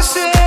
die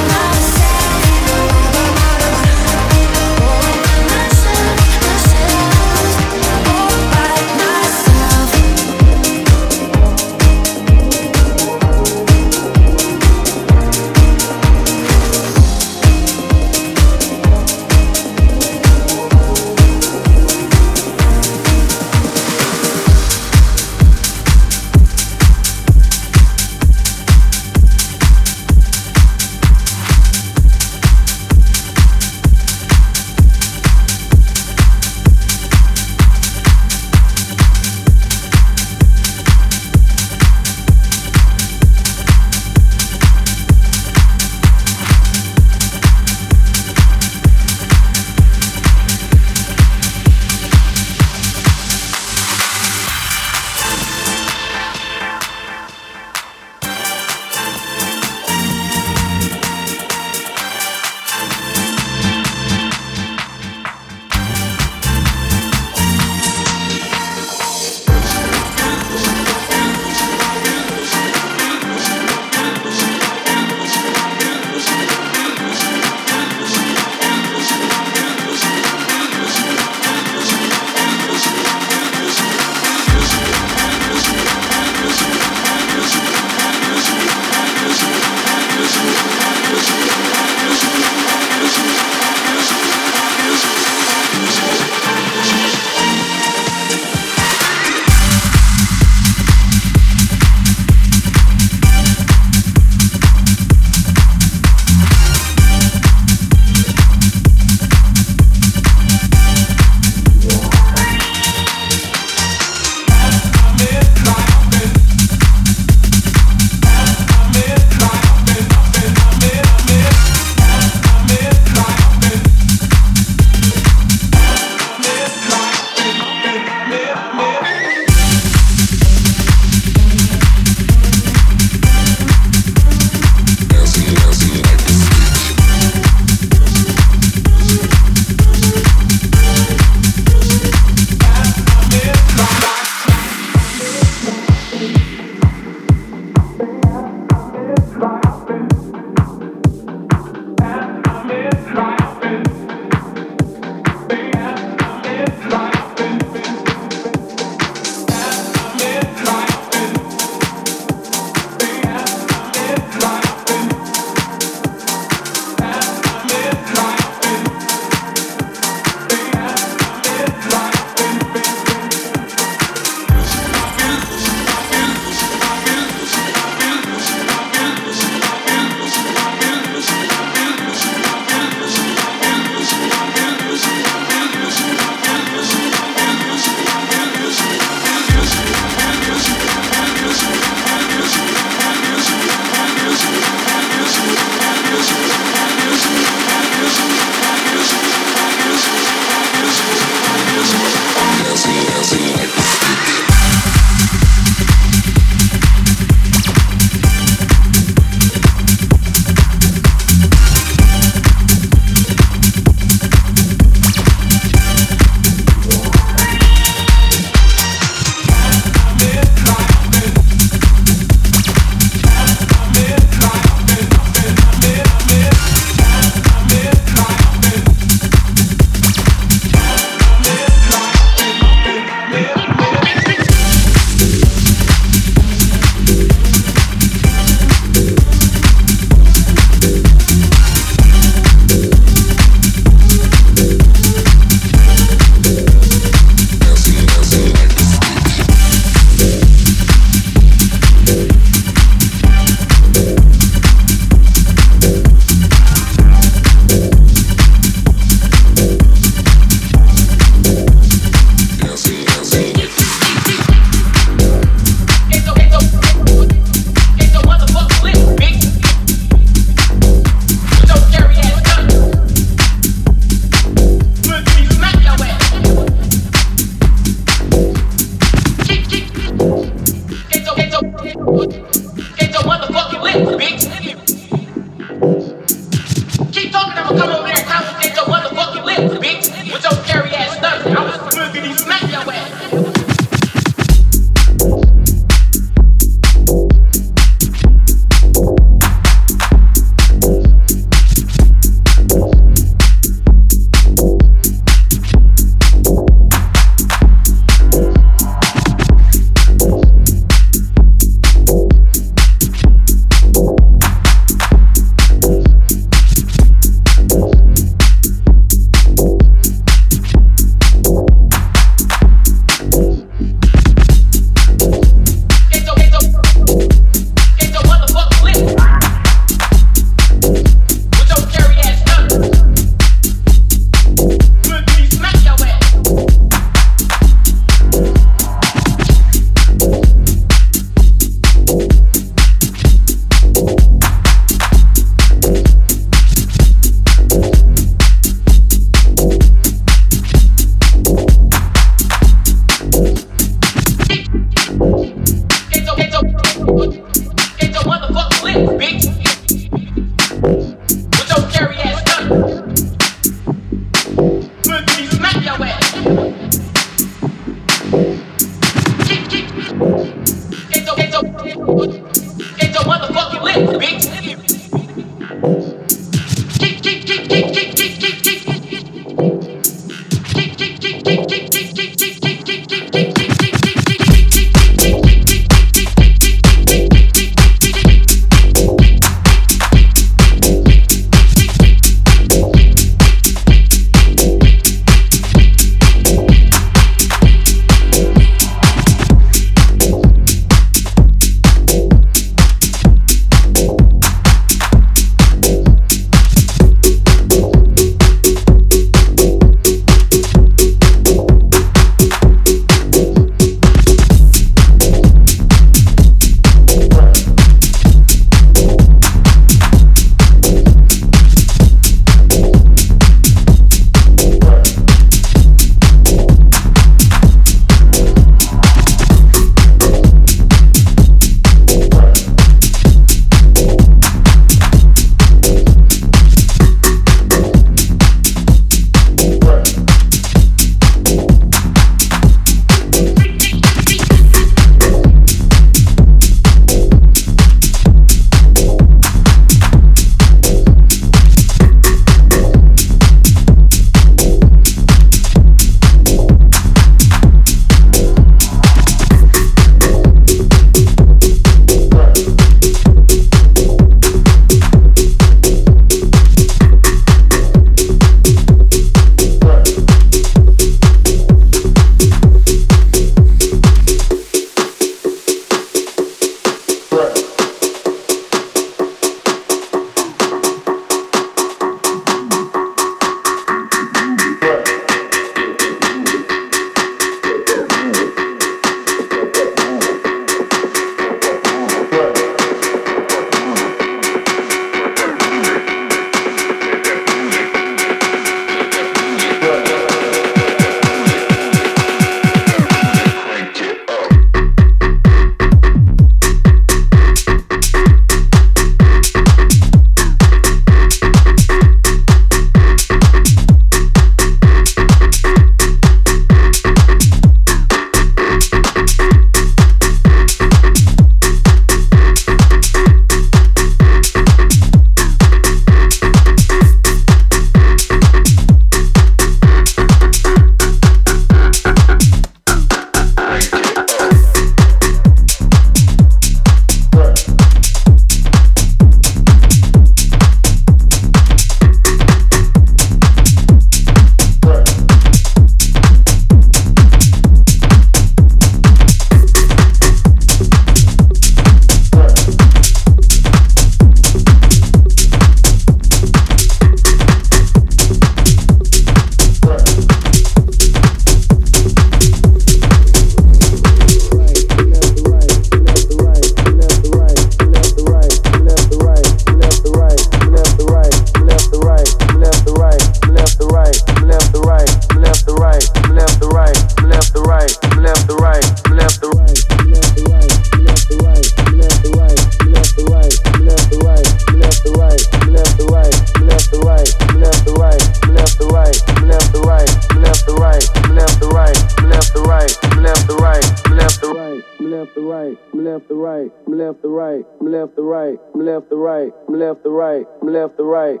right.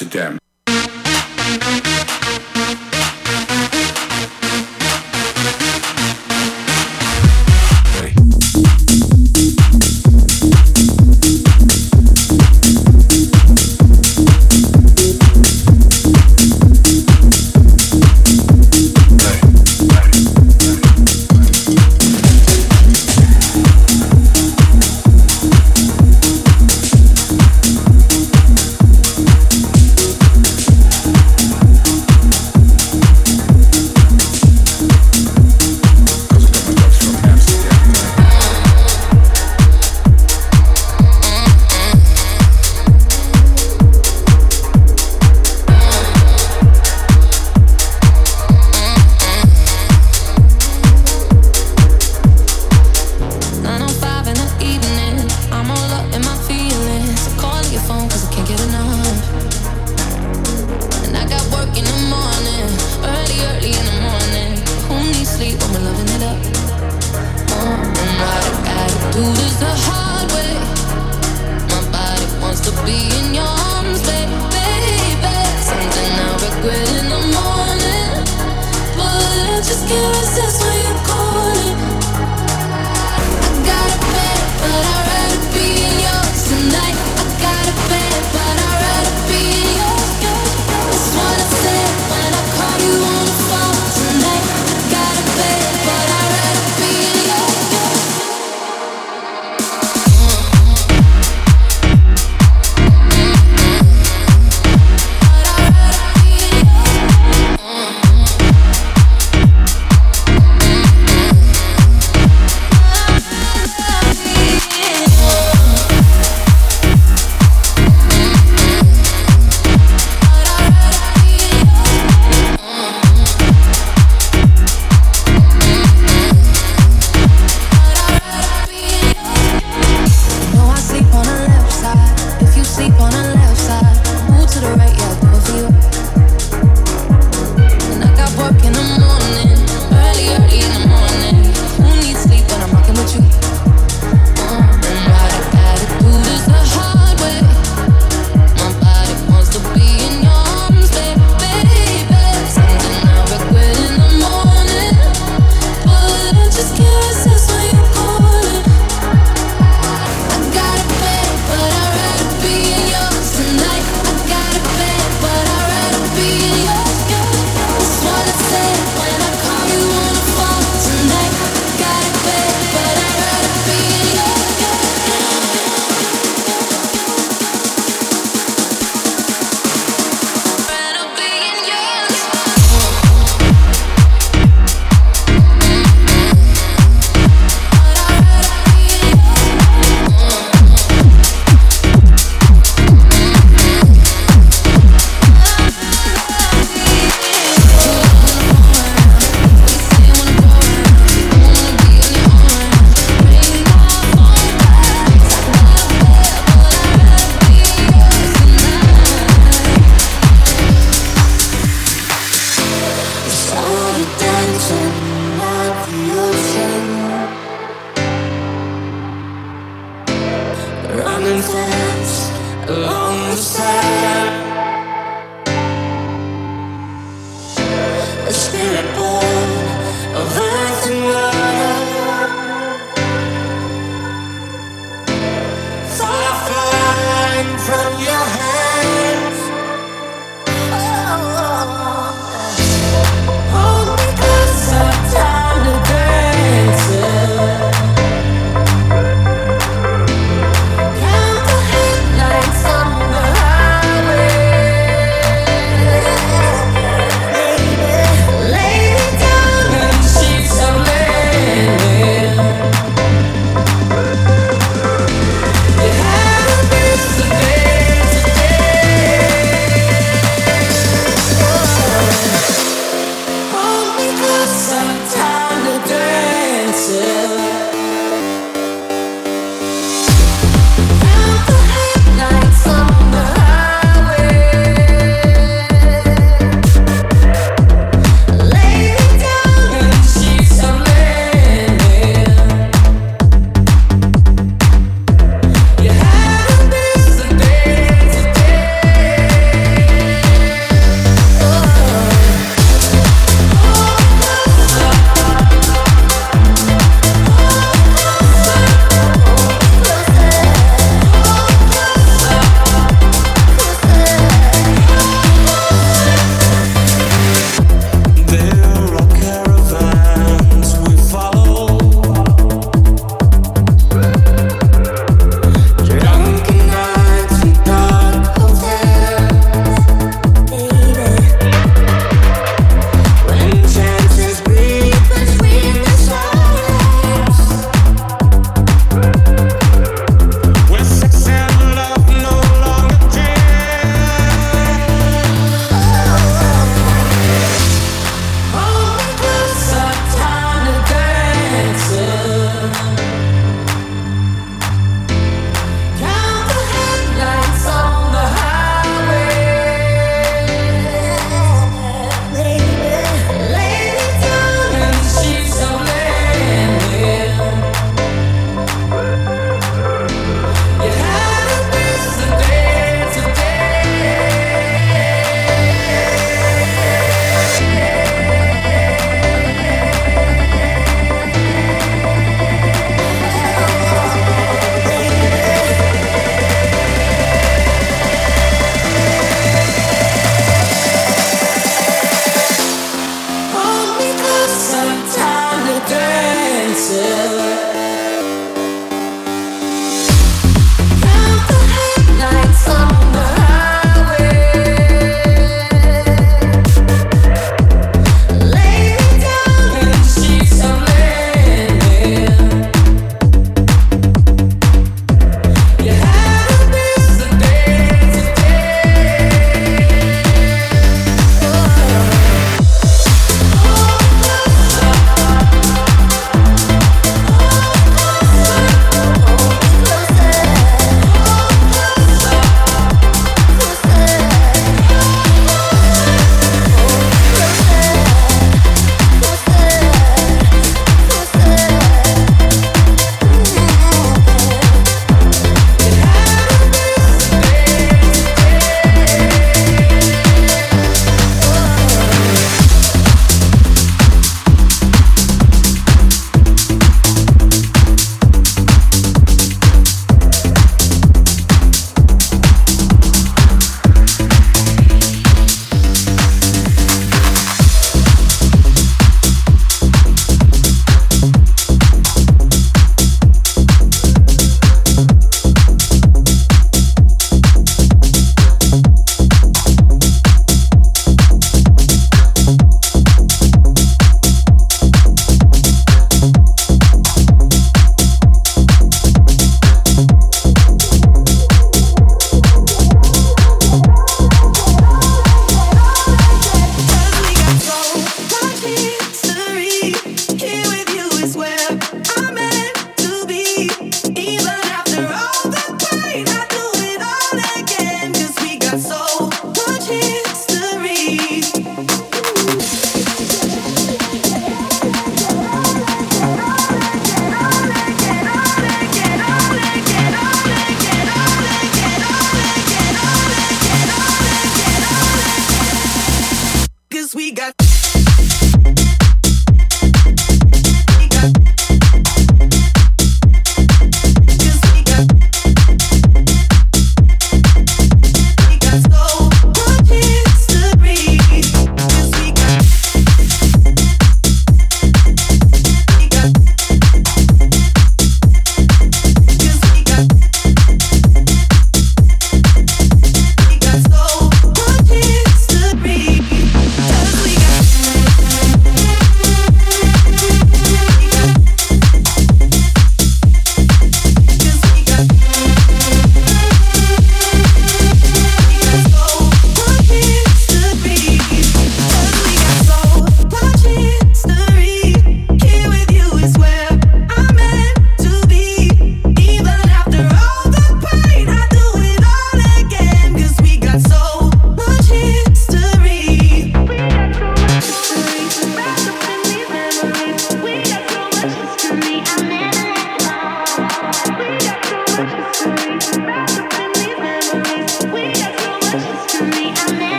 Amsterdam. from your head.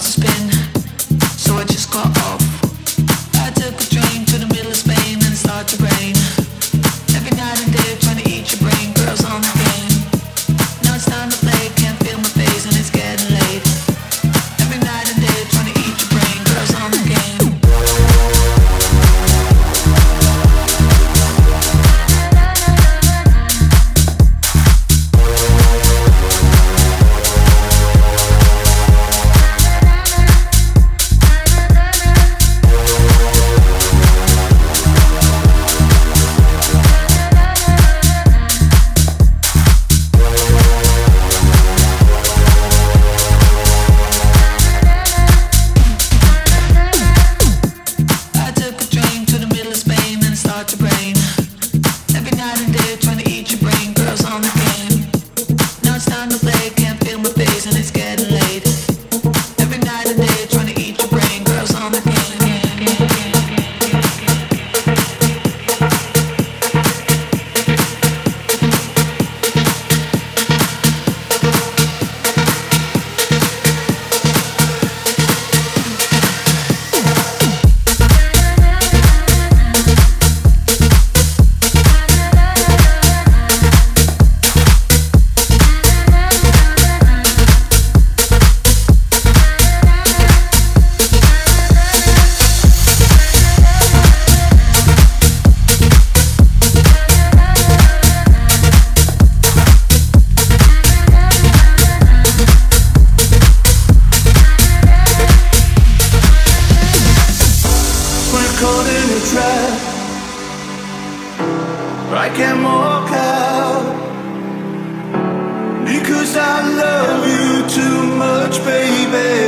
start to spin, so I just got off. I took a drink. I can walk out because I love you too much, baby.